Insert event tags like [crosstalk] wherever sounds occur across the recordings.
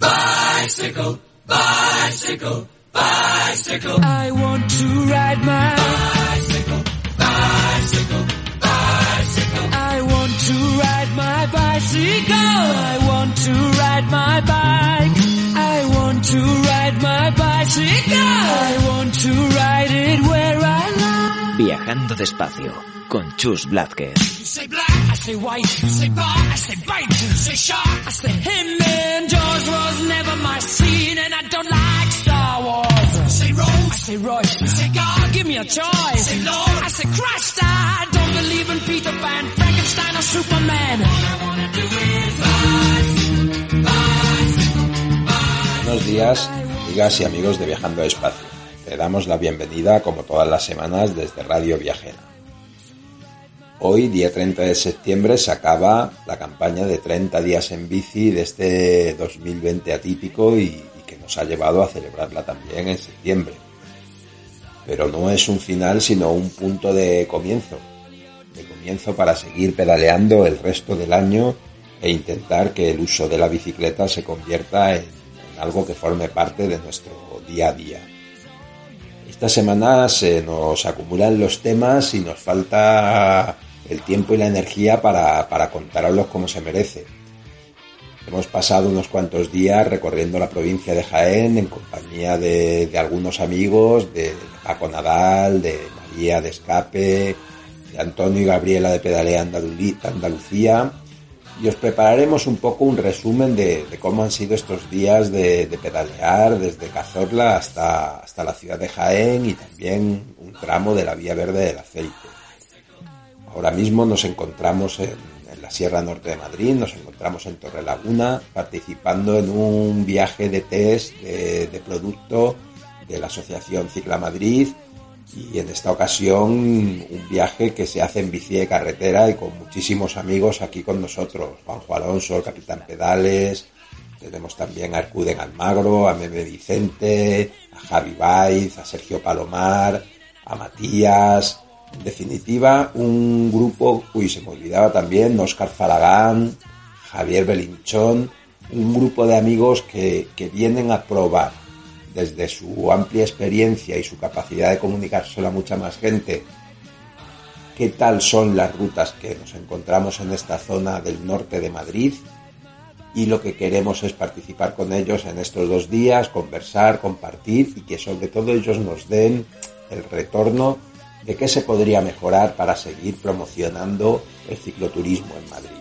Bicycle, bicycle, bicycle. I want to ride my Bicycle, bicycle, bicycle. I want to ride my bicycle. I want to ride my bike. I to ride my bicycle. I want to ride it where I like. Viajando despacio con Chus Blázquez. You say black, I say white. You say bar, I say bite. You say shark, Buenos días, amigas y amigos de Viajando Espacio. Te damos la bienvenida, como todas las semanas, desde Radio Viajera. Hoy, día 30 de septiembre, se acaba la campaña de 30 días en bici de este 2020 atípico y, y que nos ha llevado a celebrarla también en septiembre. Pero no es un final, sino un punto de comienzo. De comienzo para seguir pedaleando el resto del año e intentar que el uso de la bicicleta se convierta en algo que forme parte de nuestro día a día. Esta semana se nos acumulan los temas y nos falta el tiempo y la energía para, para contarlos como se merece. Hemos pasado unos cuantos días recorriendo la provincia de Jaén en compañía de, algunos amigos, de Paco Nadal, de María de Escape, de Antonio y Gabriela de Pedalea Andaluli- Andalucía y os prepararemos un poco un resumen de, cómo han sido estos días de, pedalear desde Cazorla hasta, hasta la ciudad de Jaén y también un tramo de la Vía Verde del Aceite. Ahora mismo nos encontramos en, en la Sierra Norte de Madrid, nos encontramos en Torrelaguna participando en un viaje de test de, de producto de la Asociación Cicla Madrid y en esta ocasión un viaje que se hace en bici de carretera y con muchísimos amigos aquí con nosotros. Juanjo Alonso, el Capitán Pedales, tenemos también a Arcuden Almagro, a Meme Vicente, a Javi Baiz, a Sergio Palomar, a Matías. En definitiva, un grupo, uy, se me olvidaba también, Oscar Falagán, Javier Belinchón, un grupo de amigos que, que vienen a probar desde su amplia experiencia y su capacidad de comunicarse a mucha más gente, qué tal son las rutas que nos encontramos en esta zona del norte de Madrid y lo que queremos es participar con ellos en estos dos días, conversar, compartir y que sobre todo ellos nos den el retorno de qué se podría mejorar para seguir promocionando el cicloturismo en Madrid.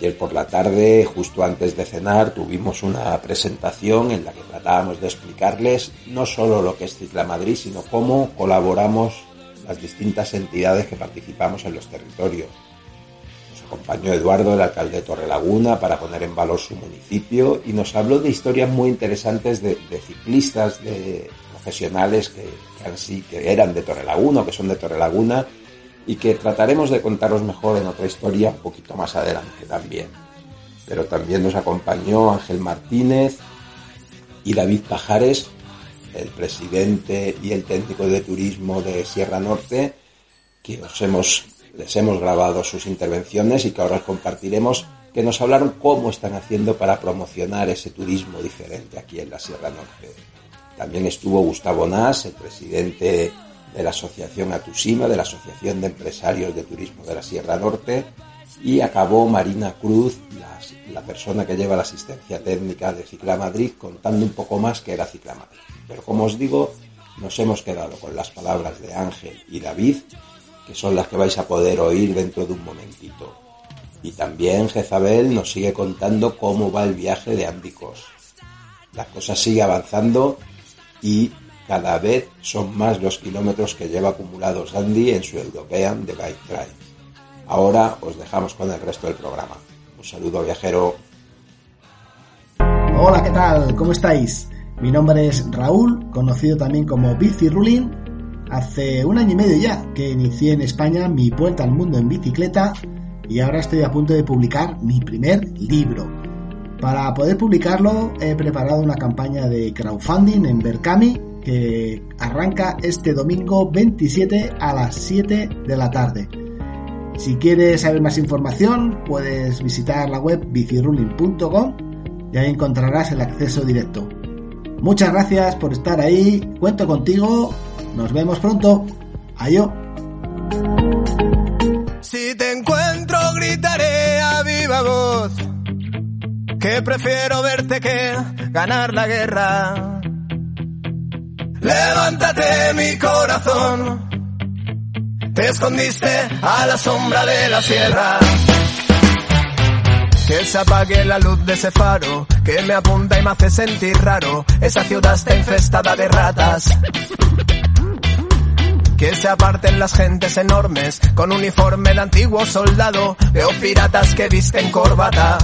Ayer por la tarde, justo antes de cenar, tuvimos una presentación en la que tratábamos de explicarles no solo lo que es Cicla Madrid, sino cómo colaboramos las distintas entidades que participamos en los territorios. Nos acompañó Eduardo, el alcalde de Torrelaguna, para poner en valor su municipio y nos habló de historias muy interesantes de, ciclistas, de profesionales que, que eran de Torrelaguna o que son de Torrelaguna y que trataremos de contaros mejor en otra historia un poquito más adelante también. Pero también nos acompañó Ángel Martínez y David Pajares, el presidente y el técnico de turismo de Sierra Norte, que os hemos, les hemos grabado sus intervenciones y que ahora os compartiremos, que nos hablaron cómo están haciendo para promocionar ese turismo diferente aquí en la Sierra Norte. También estuvo Gustavo Nas, el presidente de la Asociación Atusima, de la Asociación de Empresarios de Turismo de la Sierra Norte, y acabó Marina Cruz, la, persona que lleva la asistencia técnica de Cicla Madrid, contando un poco más que era Cicla Madrid. Pero como os digo, nos hemos quedado con las palabras de Ángel y David, que son las que vais a poder oír dentro de un momentito. Y también Jezabel nos sigue contando cómo va el viaje de Andicos. La cosa sigue avanzando y cada vez son más los kilómetros que lleva acumulados Andy en su European de Bike Drive. Ahora os dejamos con el resto del programa. Un saludo viajero. Hola, ¿qué tal? ¿Cómo estáis? Mi nombre es Raúl, conocido también como Bici Rulin. Hace un año y medio ya que inicié en España mi vuelta al mundo en bicicleta y ahora estoy a punto de publicar mi primer libro. Para poder publicarlo he preparado una campaña de crowdfunding en Berkami que arranca este domingo 27 a las 7 de la tarde. Si quieres saber más información puedes visitar la web bicirulling.com y ahí encontrarás el acceso directo. Muchas gracias por estar ahí, cuento contigo, nos vemos pronto. Adiós. Si te encuentro gritaré a viva voz que prefiero verte que ganar la guerra. Levántate mi corazón, te escondiste a la sombra de la sierra. Que se apague la luz de ese faro que me apunta y me hace sentir raro. Esa ciudad está infestada de ratas. Que se aparten las gentes enormes con uniforme de antiguo soldado. Veo piratas que visten corbata.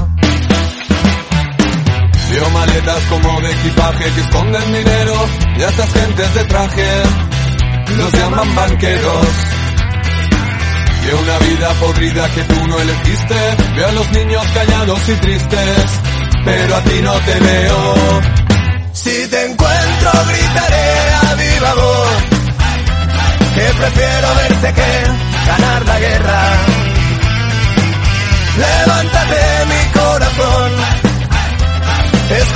Veo maletas como de equipaje que esconden dinero y a estas gentes de traje los llaman banqueros. Veo una vida podrida que tú no elegiste, veo a los niños callados y tristes, pero a ti no te veo. Si te encuentro gritaré a viva voz que prefiero verte que ganar la guerra. Levántate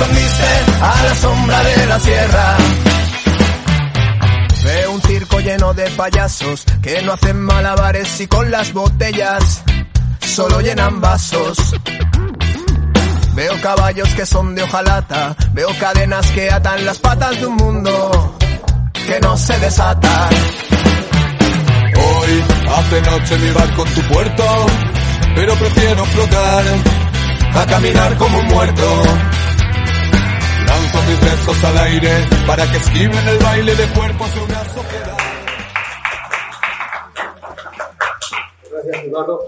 escondiste a la sombra de la sierra. Veo un circo lleno de payasos que no hacen malabares y con las botellas solo llenan vasos. Veo caballos que son de hojalata, veo cadenas que atan las patas de un mundo que no se desata. Hoy hace noche mi barco en tu puerto, pero prefiero flotar a caminar como un muerto. Lanzo mis besos al aire para que esquiven el baile de cuerpos de una sociedad. Gracias, Eduardo.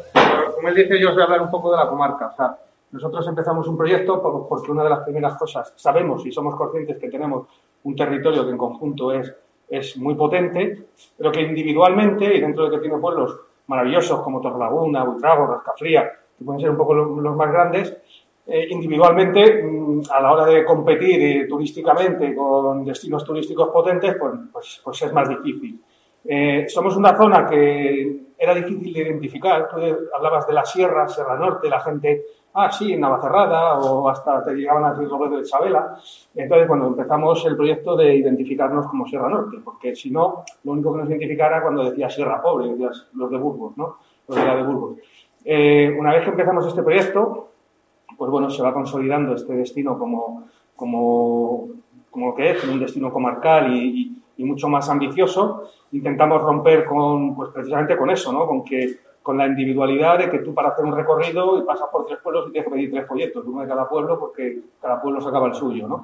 Como él dice, yo os voy a hablar un poco de la comarca. O sea, nosotros empezamos un proyecto por- porque una de las primeras cosas, sabemos y somos conscientes que tenemos un territorio que en conjunto es, es muy potente, pero que individualmente, y dentro de que tiene pueblos maravillosos como Torrelaguna, Buitrago, Rascafría, que pueden ser un poco lo- los más grandes, eh, individualmente, mm, a la hora de competir eh, turísticamente con destinos turísticos potentes, pues, pues, pues es más difícil. Eh, somos una zona que era difícil de identificar. Tú hablabas de la sierra, Sierra Norte, la gente, ah, sí, en Navacerrada, o hasta te llegaban a Río Robledo de Chabela. Entonces, cuando empezamos el proyecto de identificarnos como Sierra Norte, porque si no, lo único que nos identificara cuando decía Sierra Pobre, los de Burgos, ¿no? Los de la de Burgos. Una vez que empezamos este proyecto, pues bueno, se va consolidando este destino como, como, como lo que es, un destino comarcal y, y- y mucho más ambicioso. Intentamos romper con, pues precisamente con eso, ¿no? Con que con la individualidad de que tú para hacer un recorrido y pasas por tres pueblos y tienes que pedir tres folletos, uno de cada pueblo, porque cada pueblo sacaba el suyo, ¿no?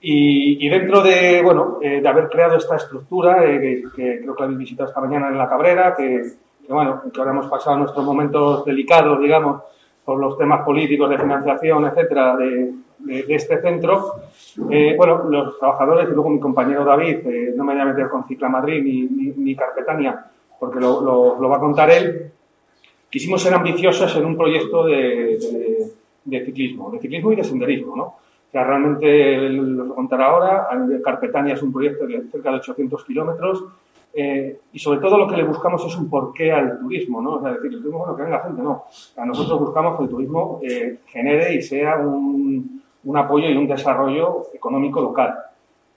Y, y dentro de, bueno, eh, de haber creado esta estructura, eh, que, que creo que la habéis visitado esta mañana en la Cabrera, que, que, bueno, que ahora hemos pasado nuestros momentos delicados, digamos, por los temas políticos de financiación, etcétera, de, de- de este centro. Eh, bueno, los trabajadores y luego mi compañero David, eh, no me voy a meter con Cicla Madrid ni, ni, ni Carpetania, porque lo, lo- lo va a contar él. Quisimos ser ambiciosos en un proyecto de, de- ciclismo, de ciclismo y de senderismo, ¿no? O sea, realmente, lo contará ahora, Carpetania es un proyecto de cerca de 800 kilómetros, eh, y sobre todo lo que le buscamos es un porqué al turismo, ¿no? O sea, decir, el turismo, bueno, que venga gente, no. Sea, nosotros buscamos que el turismo eh, genere y sea un, un apoyo y un desarrollo económico local.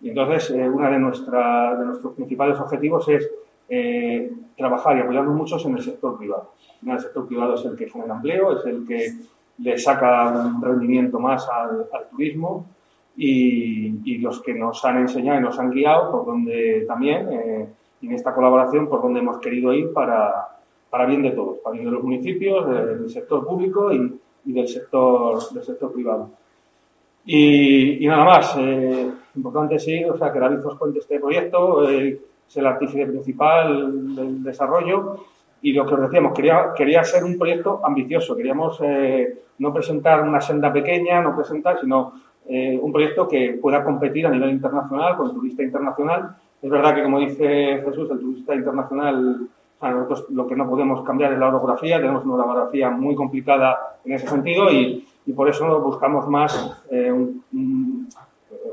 Y entonces, eh, uno de, de nuestros principales objetivos es eh, trabajar y apoyarnos muchos en el sector privado. El sector privado es el que genera empleo, es el que le saca un rendimiento más al, al turismo y, y los que nos han enseñado y nos han guiado por donde también, eh, en esta colaboración, por donde hemos querido ir para, para bien de todos, para bien de los municipios, de- del sector público y, y del, sector, del sector privado. Y, y nada más, eh, importante sí, o sea, que David os cuente este proyecto, eh, es el artífice principal del desarrollo y lo que os decíamos, quería, quería ser un proyecto ambicioso, queríamos eh, no presentar una senda pequeña, no presentar, sino eh, un proyecto que pueda competir a nivel internacional con turista internacional. Es verdad que, como dice Jesús, el turista internacional, o sea, nosotros lo que no podemos cambiar es la orografía, tenemos una orografía muy complicada en ese sentido y, y por eso buscamos más eh, un, un-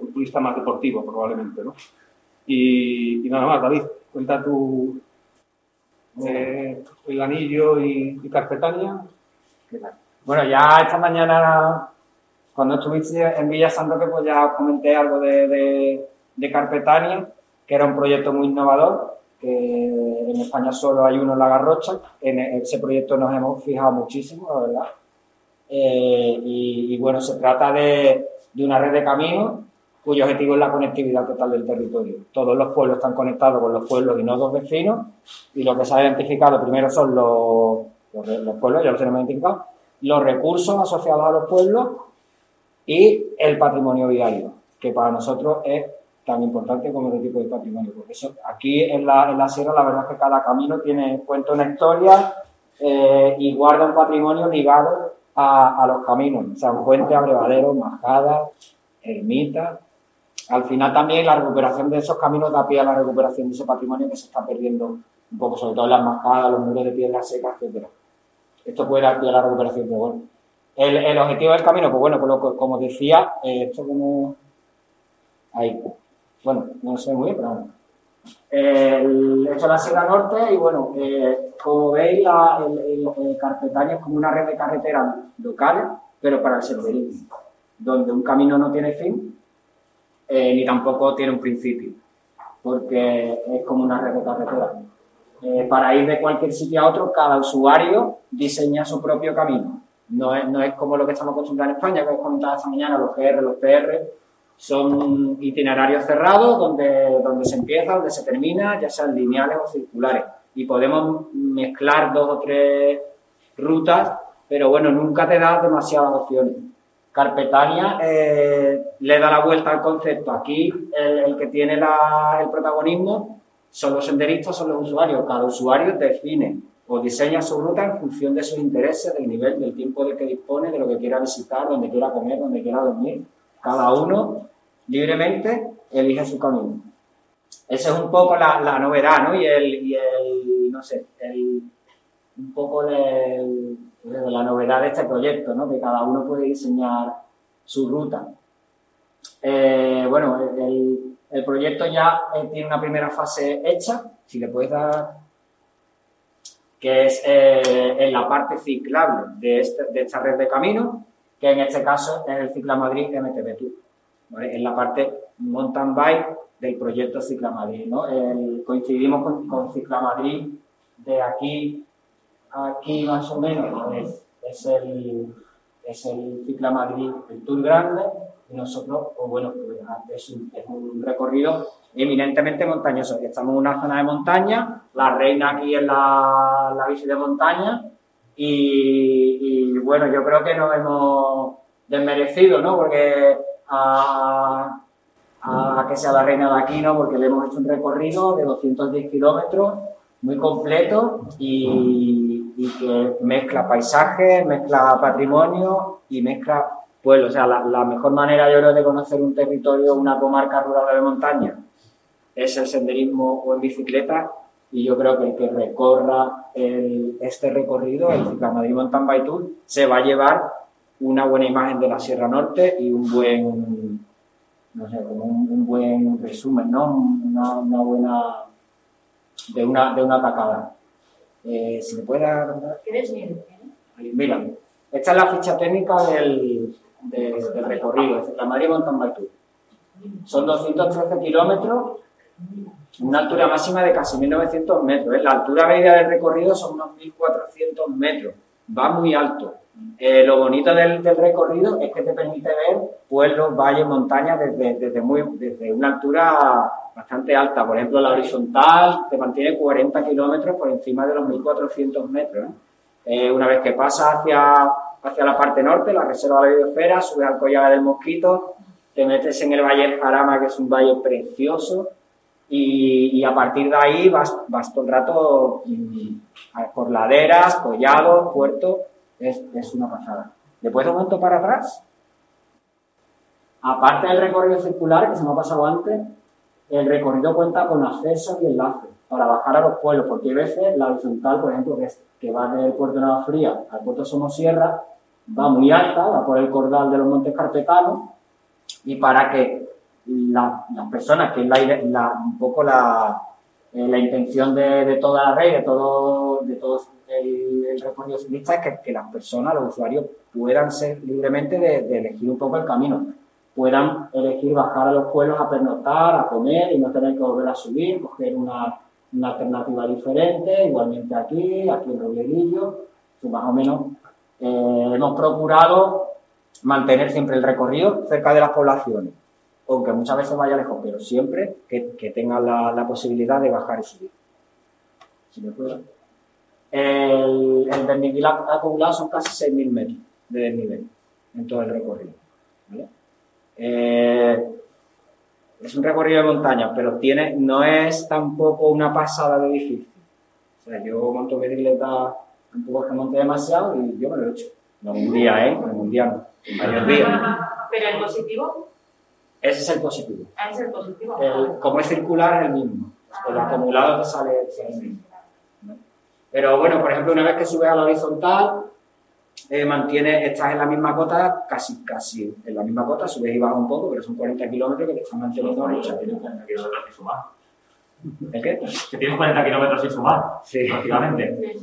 un turista más deportivo, probablemente. ¿no? Y, y nada más, David, cuenta tu eh, el anillo y, y. Bueno, ya esta mañana, cuando estuviste en Villa Santoque, pues ya comenté algo de, de, de Carpetania, que era un proyecto muy innovador, que en España solo hay uno en La Garrocha. En ese proyecto nos hemos fijado muchísimo, la verdad. Eh, y, bueno, se trata de, de una red de caminos cuyo objetivo es la conectividad total del territorio. Todos los pueblos están conectados con los pueblos y nodos vecinos y lo que se ha identificado primero son los, los, los pueblos, ya los tenemos identificados, los recursos asociados a los pueblos y el patrimonio viario, que para nosotros es tan importante como otro tipo de patrimonio. Porque eso, aquí en la, en la sierra la verdad es que cada camino tiene, cuenta una historia eh, y guarda un patrimonio ligado a, a los caminos. San Fuente, Abrevaderos, Majadas, Ermita. Al final también la recuperación de esos caminos da pie a la recuperación de ese patrimonio que se está perdiendo un poco, sobre todo en las majadas, los muros de piedra seca, etcétera. Esto puede dar pie a la recuperación, pero bueno. El, el objetivo del camino, pues bueno, pues como decía, eh, esto como... Ahí. Bueno, no sé muy bien, pero bueno. Esto es la Sierra Norte y bueno, eh, como veis, la, el, el- es como una red de carreteras locales, pero para el senderismo, donde un camino no tiene fin, eh, ni tampoco tiene un principio, porque es como una red de carreteras. Eh, para ir de cualquier sitio a otro, cada usuario diseña su propio camino. No es, no es como lo que estamos acostumbrados en España, que os comentaba esta mañana, los GR, los PR, son itinerarios cerrados donde, donde se empieza, donde se termina, ya sean lineales o circulares. Y podemos mezclar dos o tres rutas, pero bueno, nunca te da demasiadas opciones. Carpetania eh, le da la vuelta al concepto. Aquí el, que tiene la- el protagonismo son los senderistas, son los usuarios. Cada usuario define o diseña su ruta en función de sus intereses, del nivel, del tiempo del que dispone, de lo que quiera visitar, donde quiera comer, donde quiera dormir. Cada uno libremente elige su camino. Esa es un poco la, la novedad, ¿no? Y el, y el no sé, el, un poco de la novedad de este proyecto, ¿no? Que cada uno puede diseñar su ruta. Eh, bueno, el, el proyecto ya eh, tiene una primera fase hecha, si le puedes dar, que es eh, en la parte ciclable de, este- de esta red de caminos, que en este caso es el Cicla Madrid MTB Tour. ¿vale? Es la parte mountain bike del proyecto Cicla Madrid, ¿no? El- coincidimos con, con Cicla Madrid de aquí a aquí más o menos, es, es el, es el Cicla Madrid, el Tour Grande, y nosotros, pues bueno, pues, es, un, es un recorrido eminentemente montañoso. Estamos en una zona de montaña, la reina aquí es la, la bici de montaña, y, y, bueno, yo creo que nos hemos desmerecido, ¿no? Porque a, que sea la reina de aquí, ¿no? Porque le hemos hecho un recorrido de 210 kilómetros muy completo y, que mezcla paisajes, mezcla patrimonio y mezcla pueblo. O sea, la, la mejor manera yo creo de conocer un territorio, una comarca rural de montaña, es el senderismo o en bicicleta y yo creo que el que recorra el- este recorrido, el Ciclamadrid Mountain Bike Tour, se va a llevar una buena imagen de la Sierra Norte y un buen, no sé, como un, un buen resumen, ¿no? Una, una buena, de una, de una atacada. Eh, si me puede dar, Ahí, Mira, esta es la ficha técnica del, de- del recorrido, de la Madrid Mountain Bike Tour. Son 213 kilómetros, una altura máxima de casi 1900 metros. ¿eh? La altura media del recorrido son unos 1400 metros. Va muy alto. Eh, lo bonito del, recorrido es que te permite ver pueblos, valles, montañas desde, desde, muy, desde una altura bastante alta. Por ejemplo, la horizontal te mantiene 40 kilómetros por encima de los 1400 metros. ¿eh? Eh, una vez que pasas hacia, hacia la parte norte, la reserva de la biosfera, subes al Collage del Mosquito, te metes en el Valle del Jarama, que es un valle precioso, y, y a partir de ahí vas, vas todo el rato mm, por laderas, collados, puertos, es, es una pasada. ¿Le puedes un momento para atrás? Aparte del recorrido circular, que se me ha pasado antes, el recorrido cuenta con accesos y enlaces para bajar a los pueblos, porque hay veces la horizontal, por ejemplo, que, es- que va del puerto de Nueva Fría al puerto Somosierra, va muy alta, va por el cordal de los Montes Carpetanos, y para que la- las personas, que es la, la- un poco la, eh, la intención de, de toda la red, de todo, de todo el, el recorrido ciclista, es que, que las personas, los usuarios, puedan ser libremente de, elegir un poco el camino, puedan elegir bajar a los pueblos a pernoctar, a comer y no tener que volver a subir, coger una, una alternativa diferente, igualmente aquí, aquí en Robledillo, que más o menos eh, hemos procurado mantener siempre el recorrido cerca de las poblaciones, aunque muchas veces vaya lejos, pero siempre que, tengan la, la posibilidad de bajar y subir. Si me puedo. El, el desnivel ac- acumulado son casi 6.000 metros de desnivel en todo el recorrido. Eh, es un recorrido de montaña, pero tiene, no es tampoco una pasada de difícil. O sea, yo monto bicicleta, tampoco es que monte demasiado y yo me lo he hecho. No un día, ¿eh? No un día, no. Varios días. [laughs] Pero el positivo, Ese es el positivo. es el positivo. El- como es circular, es el mismo. El acumulado te sale, el mismo. Pero bueno, por ejemplo, una vez que subes a la horizontal, eh, mantienes, estás en la misma cota, casi, casi en la misma cota, subes y bajas un poco, pero son 40 kilómetros que te están manteniendo en lucha. kilómetros sin sumar. ¿El qué? Que tienes 40 kilómetros sin sumar, Sí. prácticamente.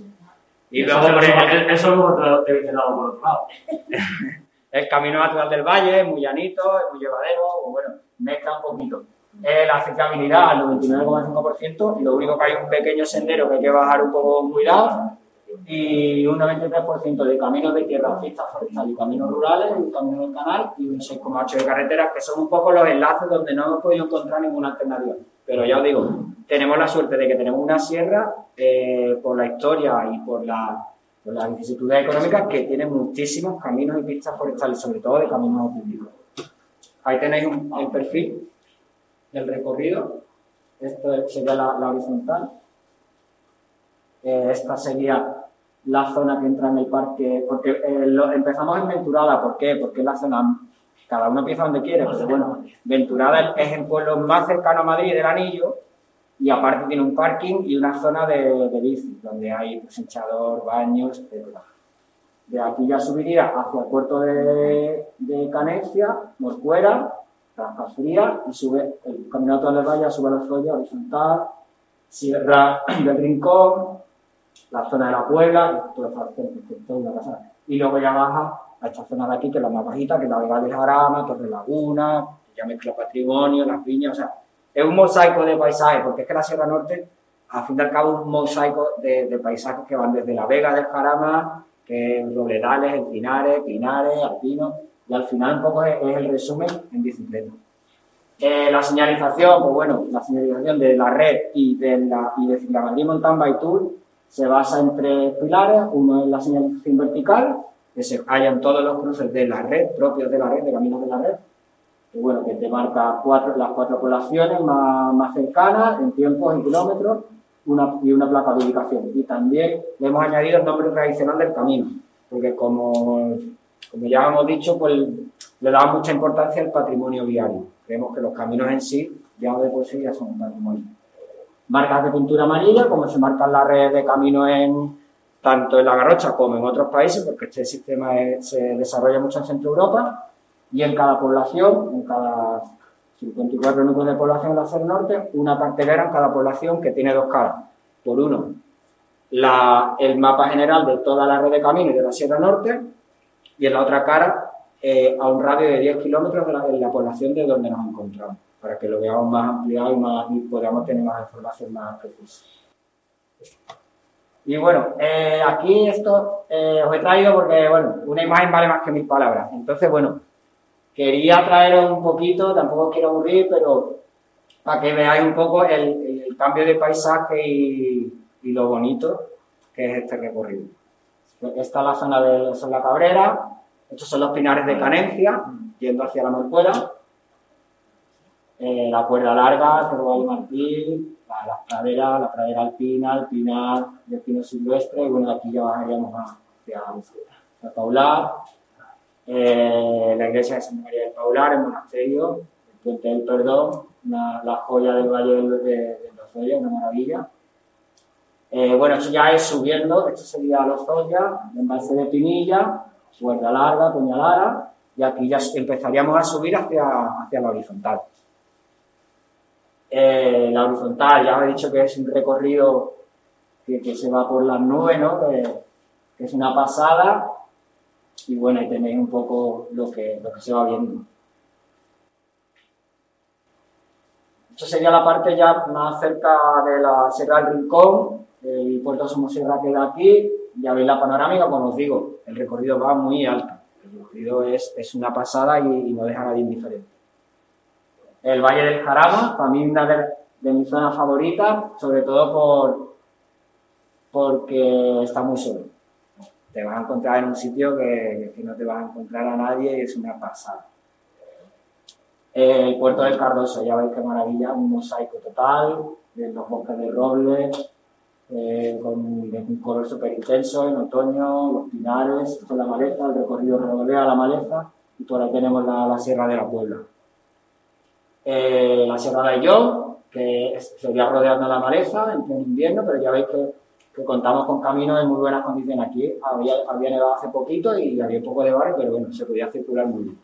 Y eso, luego, por ejemplo, eso luego te te viene dado por otro lado. [laughs] el camino natural del valle es muy llanito, es muy llevadero, bueno, mezcla un poquito. Eh, la accesibilidad al 99,5%, lo único que hay es un pequeño sendero que hay que bajar un poco con cuidado, y un 93% de caminos de tierra, pistas forestales y caminos rurales, un camino del canal y un 6,8% de carreteras, que son un poco los enlaces donde no hemos podido encontrar ninguna alternativa. Pero ya os digo, tenemos la suerte de que tenemos una sierra, eh, por la historia y por la por las vicisitudes económicas, que tiene muchísimos caminos y pistas forestales, sobre todo de caminos públicos. Ahí tenéis un- el perfil del recorrido. Esto sería la, horizontal. Eh, esta sería la zona que entra en el parque, porque eh, empezamos en Venturada, ¿por qué? Porque es la zona, cada uno empieza donde quiere, pero bueno, Venturada es el pueblo más cercano a Madrid del Anillo, y aparte tiene un parking y una zona de, de bici, donde hay pues, hinchador, baños, etc. De aquí ya subiría hacia el puerto de, de Canencia, Moscuera, Ranjas Fría, y sube el caminado del Valle, sube a la Zoya horizontal, Sierra del Rincón, la zona de la Puebla. Y luego ya baja a esta zona de aquí, que es la más bajita, que es la Vega del Jarama, Torre Laguna, ya mezcla patrimonio, las viñas, o sea, es un mosaico de paisajes, porque es que la Sierra Norte, al fin y al cabo, es un mosaico de, de paisajes que van desde la Vega del Jarama, que es Robledales, Encinares, Pinares, Alpinos, y al final un poco es, es el resumen en bicicleta. Eh, la señalización, pues bueno, la señalización de la red y de la y de Ciclamadrid Mountain Bike Tour se basa en tres pilares. Uno es la señalización vertical, que se hallan todos los cruces de la red, propios de la red, de caminos de la red, que bueno, que te marca las cuatro poblaciones más, más cercanas en tiempos y kilómetros y una placa de ubicación. Y también le hemos añadido el nombre tradicional del camino, porque como, como ya hemos dicho, pues le damos mucha importancia al patrimonio viario. Creemos que los caminos en sí, ya de por sí, ya son un patrimonio. Marcas de pintura amarilla, como se marcan las redes de camino en tanto en la Garrocha como en otros países, porque este sistema se desarrolla mucho en Centro Europa, y en cada población, en cada 54 núcleos de población en la Sierra Norte, una cartelera en cada población que tiene dos caras. Por uno, el mapa general de toda la red de caminos de la Sierra Norte, y en la otra cara, eh, a un radio de 10 kilómetros de la, población de donde nos encontramos, para que lo veamos más ampliado y, más, y podamos tener más información más precisa. Y bueno, eh, aquí esto eh, os he traído porque, bueno, una imagen vale más que mil palabras. Entonces, bueno, quería traeros un poquito, tampoco os quiero aburrir, pero para que veáis un poco el, el cambio de paisaje y, y lo bonito que es este recorrido. Esta es la zona de la Cabrera, estos son los pinares de Canencia, yendo hacia la Morcuera, eh, la cuerda larga, Cerro del Martín, la, la pradera, la pradera alpina, el pinar del pino silvestre, y bueno, aquí ya bajaríamos hacia, hacia Paular, eh, la iglesia de Santa María del Paular, el monasterio, el Puente del Perdón, la joya del Valle de, de, de Lozoya, una maravilla. Eh, bueno, esto ya es subiendo, esto sería Lozoya, el embalse de Pinilla, Puerta Larga, Puñalara, y aquí ya empezaríamos a subir hacia, hacia la horizontal. Eh, la horizontal, ya he dicho que es un recorrido que, que se va por las nubes, ¿no? Que, que es una pasada, y bueno, ahí tenéis un poco lo que, lo que se va viendo. Esto sería la parte ya más cerca de la Sierra del Rincón, el puerto Somosierra queda aquí, ya veis la panorámica, como os digo, el recorrido va muy alto, el recorrido es, es una pasada y, y no deja a nadie indiferente. El Valle del Jarama, para mí una de, de mis zonas favoritas, sobre todo por, porque está muy solo. Te vas a encontrar en un sitio que, no te vas a encontrar a nadie y es una pasada. El puerto del Cardoso, ya veis qué maravilla, un mosaico total, de los bosques de roble, eh, con un color súper intenso en otoño, los pinares, es la maleza, el recorrido rodea la maleza, y por ahí tenemos la, Sierra de la Puebla. Eh, la Sierra de Ayllón, que sería rodeando la maleza en invierno, pero ya veis que, que contamos con caminos en muy buenas condiciones. Aquí había, nevado hace poquito y había un poco de barro, pero bueno, se podía circular muy bien.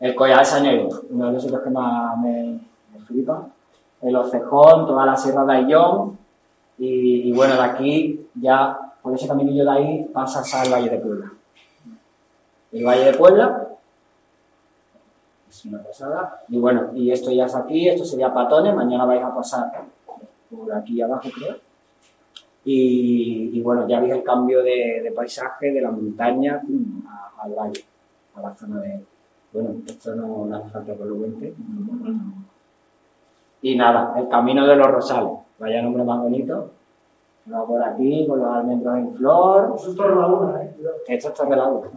El Collar de Sañero, uno de los sitios que más me, me flipa. El Ocejón, toda la Sierra de Ayllón, y, y bueno, de aquí ya, por ese caminillo de ahí, pasas al Valle de Puebla. El Valle de Puebla, es una pasada. Y bueno, y esto ya es aquí, esto sería Patones, mañana vais a pasar por aquí abajo, creo. Y, y bueno, ya veis el cambio de, de paisaje de la montaña a- al valle, a la zona de... Bueno, esto no, no hace falta que lo cuente. Y nada, el camino de los rosales, vaya nombre más bonito. Va por aquí, con los almendros en flor. Eso es ¿eh? Esto es Torre Laguna.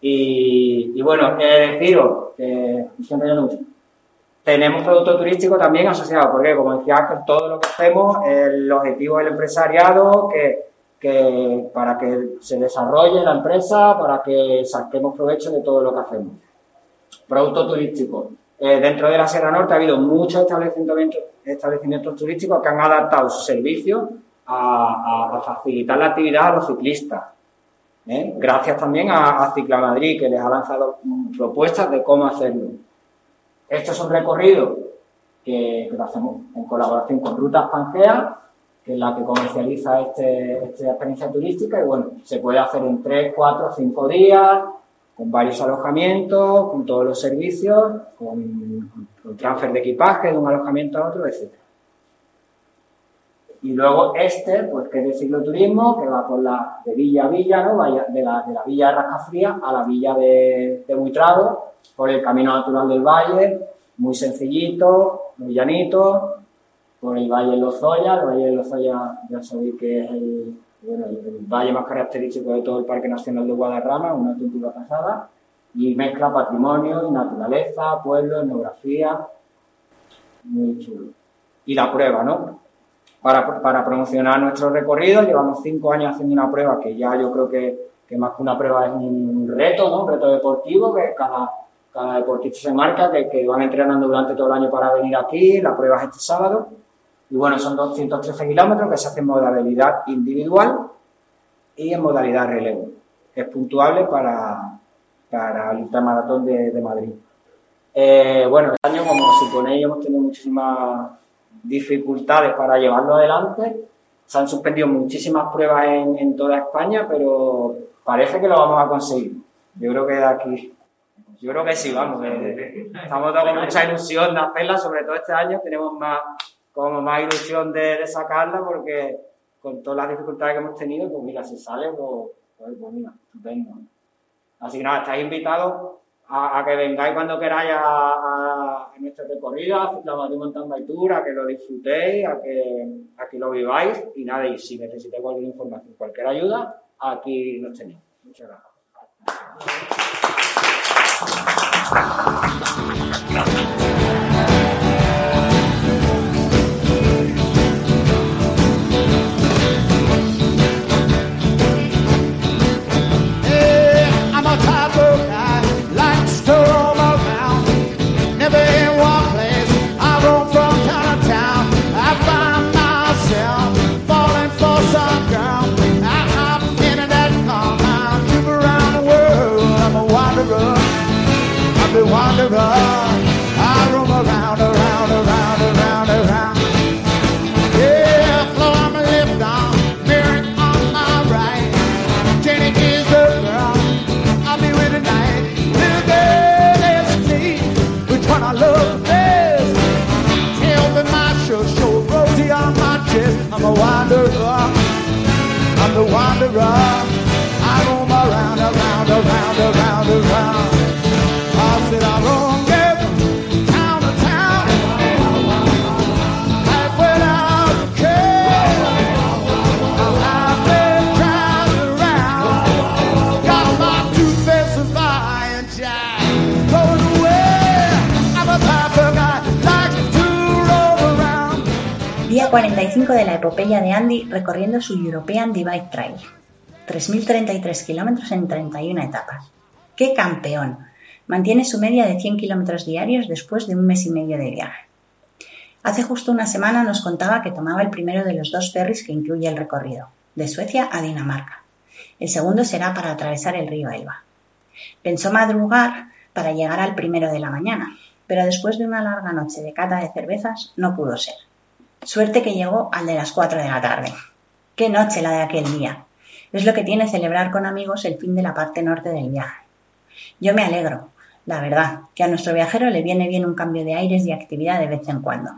Y, y bueno, eh, deciros que siempre yo mucho. Tenemos producto turístico también asociado, porque como decía todo lo que hacemos, el objetivo del empresariado, que, que para que se desarrolle la empresa, para que saquemos provecho de todo lo que hacemos. Producto turístico. Eh, dentro de la Sierra Norte ha habido muchos establecimientos, establecimientos turísticos que han adaptado sus servicios a, a- facilitar la actividad a los ciclistas. ¿eh? Gracias también a, a Cicla Madrid, que les ha lanzado propuestas de cómo hacerlo. Esto es un recorrido que, que hacemos en colaboración con Rutas Pangea, que es la que comercializa este, esta experiencia turística, y bueno, se puede hacer en 3, 4, 5 días, con varios alojamientos, con todos los servicios, con, con transfer de equipaje de un alojamiento a otro, etc. Y luego este, pues que es de cicloturismo, que va por la de Villa a Villa, ¿no? De, la, de la Villa de Rascafría a la Villa de, de Buitrago, por el camino natural del valle, muy sencillito, muy llanito, por el Valle de Lozoya, el Valle de Lozoya ya sabéis que es el, bueno, el valle más característico de todo el Parque Nacional de Guadarrama, una auténtica pasada, y mezcla patrimonio, naturaleza, pueblo, etnografía, muy chulo. Y la prueba, ¿no? Para, para promocionar nuestro recorrido, llevamos cinco años haciendo una prueba que ya yo creo que, que más que una prueba es un reto, ¿no? Un reto deportivo que cada, cada deportista se marca, que, que van entrenando durante todo el año para venir aquí, la prueba es este sábado. Y bueno, son 213 kilómetros que se hacen en modalidad individual y en modalidad relevo. Es puntuable para, para el ultramaratón de, de Madrid. Eh, bueno, este año, como suponéis, hemos tenido muchísimas dificultades para llevarlo adelante. Se han suspendido muchísimas pruebas en, toda España, pero parece que lo vamos a conseguir. Yo creo que de aquí, yo creo que sí, vamos. estamos con mucha ilusión de hacerla, sobre todo este año tenemos más, como más ilusión de, de sacarla porque con todas las dificultades que hemos tenido, pues mira, si sale, pues, pues, pues mira, estupendo. Así que nada, estáis invitados a, a que vengáis cuando queráis a, a- recorrido, a la Madrid Mountain Bike Tour, a que lo disfrutéis, a que, a que lo viváis y nada, y si necesitáis cualquier información, cualquier ayuda, aquí nos tenéis. Muchas gracias. Día 45 de la epopeya de Andy recorriendo su European Divide Trail. 3.033 kilómetros en 31 etapas. ¡Qué campeón! Mantiene su media de 100 kilómetros diarios después de un mes y medio de viaje. Hace justo una semana nos contaba que tomaba el primero de los dos ferries que incluye el recorrido, de Suecia a Dinamarca. El segundo será para atravesar el río Elba. Pensó madrugar para llegar al primero de la mañana, pero después de una larga noche de cata de cervezas no pudo ser. Suerte que llegó al de las 4 de la tarde. ¡Qué noche la de aquel día! Es lo que tiene celebrar con amigos el fin de la parte norte del viaje. Yo me alegro, la verdad, que a nuestro viajero le viene bien un cambio de aires y actividad de vez en cuando.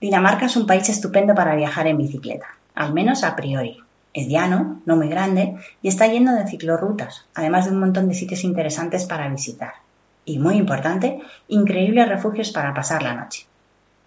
Dinamarca es un país estupendo para viajar en bicicleta, al menos a priori. Es llano, no muy grande, y está lleno de ciclorrutas, además de un montón de sitios interesantes para visitar. Y muy importante, increíbles refugios para pasar la noche.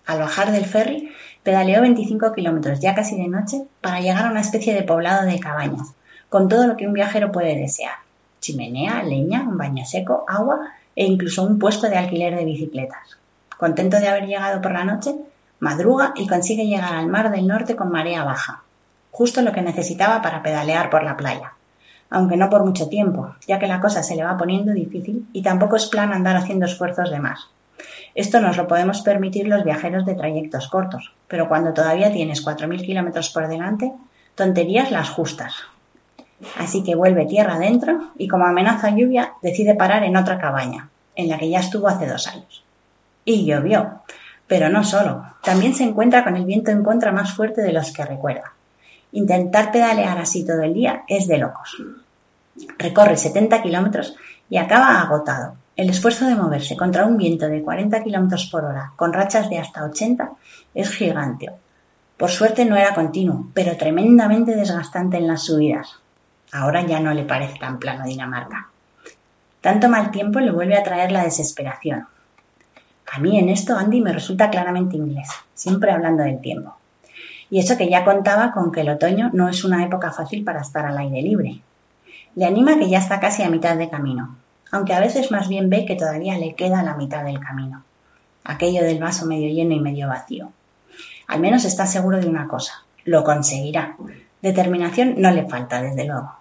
Al bajar del ferry, pedaleó 25 kilómetros ya casi de noche para llegar a una especie de poblado de cabañas, con todo lo que un viajero puede desear. Chimenea, leña, un baño seco, agua e incluso un puesto de alquiler de bicicletas. Contento de haber llegado por la noche, madruga y consigue llegar al mar del norte con marea baja, justo lo que necesitaba para pedalear por la playa. Aunque no por mucho tiempo, ya que la cosa se le va poniendo difícil y tampoco es plan andar haciendo esfuerzos de más. Esto nos lo podemos permitir los viajeros de trayectos cortos, pero cuando todavía tienes 4.000 kilómetros por delante, tonterías las justas. Así que vuelve tierra adentro y como amenaza lluvia decide parar en otra cabaña, en la que ya estuvo hace dos años. Y llovió, pero no solo, también se encuentra con el viento en contra más fuerte de los que recuerda. Intentar pedalear así todo el día es de locos. Recorre 70 kilómetros y acaba agotado. El esfuerzo de moverse contra un viento de 40 kilómetros por hora con rachas de hasta 80 es gigante. Por suerte no era continuo, pero tremendamente desgastante en las subidas. Ahora ya no le parece tan plano Dinamarca. Tanto mal tiempo le vuelve a traer la desesperación. A mí en esto Andy me resulta claramente inglés, siempre hablando del tiempo. Y eso que ya contaba con que el otoño no es una época fácil para estar al aire libre. Le anima que ya está casi a mitad de camino, aunque a veces más bien ve que todavía le queda la mitad del camino. Aquello del vaso medio lleno y medio vacío. Al menos está seguro de una cosa, lo conseguirá. Determinación no le falta, desde luego.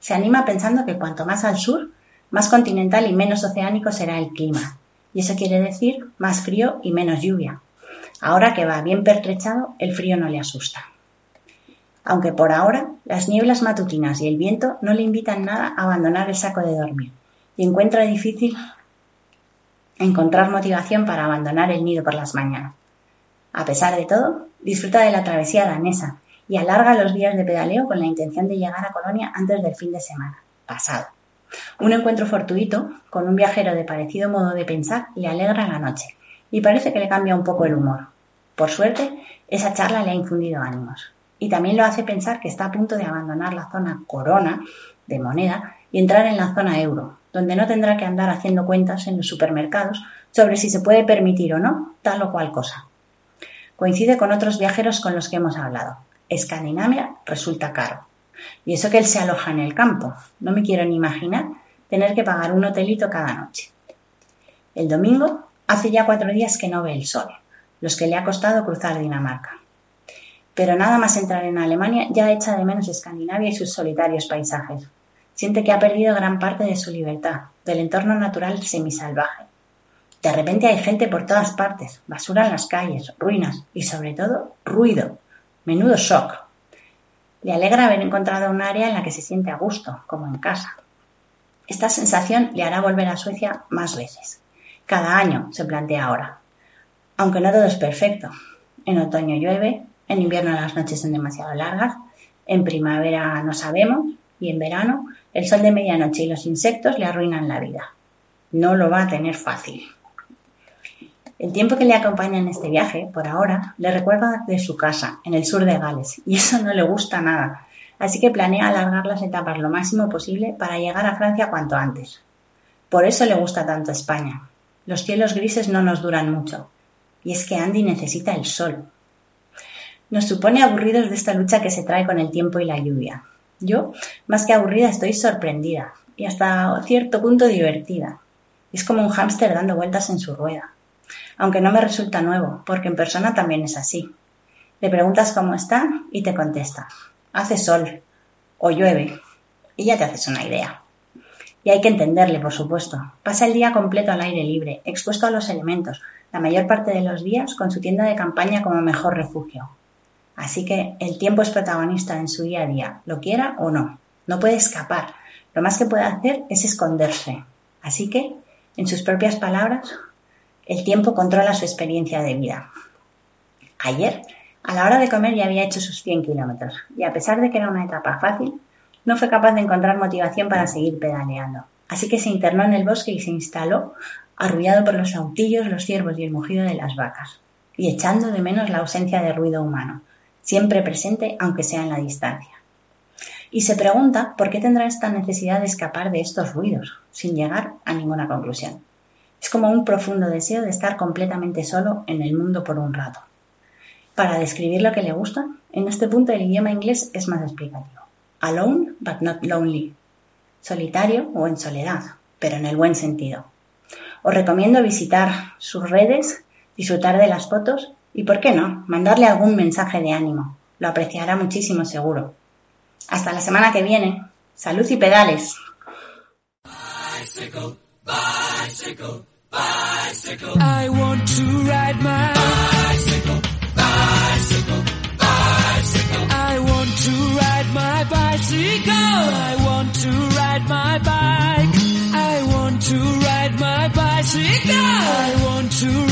Se anima pensando que cuanto más al sur, más continental y menos oceánico será el clima. Y eso quiere decir más frío y menos lluvia. Ahora que va bien pertrechado, el frío no le asusta. Aunque por ahora las nieblas matutinas y el viento no le invitan nada a abandonar el saco de dormir y encuentra difícil encontrar motivación para abandonar el nido por las mañanas. A pesar de todo, disfruta de la travesía danesa y alarga los días de pedaleo con la intención de llegar a Colonia antes del fin de semana, pasado. Un encuentro fortuito con un viajero de parecido modo de pensar le alegra la noche y parece que le cambia un poco el humor. Por suerte, esa charla le ha infundido ánimos y también lo hace pensar que está a punto de abandonar la zona corona de moneda y entrar en la zona euro, donde no tendrá que andar haciendo cuentas en los supermercados sobre si se puede permitir o no tal o cual cosa. Coincide con otros viajeros con los que hemos hablado. Escandinavia resulta caro. Y eso que él se aloja en el campo. No me quiero ni imaginar tener que pagar un hotelito cada noche. El domingo hace ya cuatro días que no ve el sol, los que le ha costado cruzar Dinamarca. Pero nada más entrar en Alemania ya echa de menos Escandinavia y sus solitarios paisajes. Siente que ha perdido gran parte de su libertad, del entorno natural semisalvaje. De repente hay gente por todas partes, basura en las calles, ruinas y sobre todo ruido. Menudo shock. Le alegra haber encontrado un área en la que se siente a gusto, como en casa. Esta sensación le hará volver a Suecia más veces. Cada año, se plantea ahora. Aunque no todo es perfecto. En otoño llueve, en invierno las noches son demasiado largas, en primavera no sabemos y en verano el sol de medianoche y los insectos le arruinan la vida. No lo va a tener fácil. El tiempo que le acompaña en este viaje, por ahora, le recuerda de su casa, en el sur de Gales, y eso no le gusta nada. Así que planea alargar las etapas lo máximo posible para llegar a Francia cuanto antes. Por eso le gusta tanto España. Los cielos grises no nos duran mucho. Y es que Andy necesita el sol. Nos supone aburridos de esta lucha que se trae con el tiempo y la lluvia. Yo, más que aburrida, estoy sorprendida y hasta cierto punto divertida. Es como un hámster dando vueltas en su rueda. Aunque no me resulta nuevo, porque en persona también es así. Le preguntas cómo está y te contesta. Hace sol o llueve y ya te haces una idea. Y hay que entenderle, por supuesto. Pasa el día completo al aire libre, expuesto a los elementos, la mayor parte de los días con su tienda de campaña como mejor refugio. Así que el tiempo es protagonista en su día a día, lo quiera o no. No puede escapar. Lo más que puede hacer es esconderse. Así que, en sus propias palabras, el tiempo controla su experiencia de vida. Ayer, a la hora de comer, ya había hecho sus 100 kilómetros y a pesar de que era una etapa fácil, no fue capaz de encontrar motivación para seguir pedaleando. Así que se internó en el bosque y se instaló, arrullado por los autillos, los ciervos y el mugido de las vacas, y echando de menos la ausencia de ruido humano, siempre presente aunque sea en la distancia. Y se pregunta por qué tendrá esta necesidad de escapar de estos ruidos, sin llegar a ninguna conclusión. Es como un profundo deseo de estar completamente solo en el mundo por un rato. Para describir lo que le gusta, en este punto el idioma inglés es más explicativo. Alone but not lonely. Solitario o en soledad, pero en el buen sentido. Os recomiendo visitar sus redes, disfrutar de las fotos y, ¿por qué no?, mandarle algún mensaje de ánimo. Lo apreciará muchísimo seguro. Hasta la semana que viene. Salud y pedales. Bicycle, bicycle, bicycle. I want to ride my bicycle, bicycle, bicycle. I want to ride my bicycle. I want to ride my bike. I want to ride my bicycle. I want to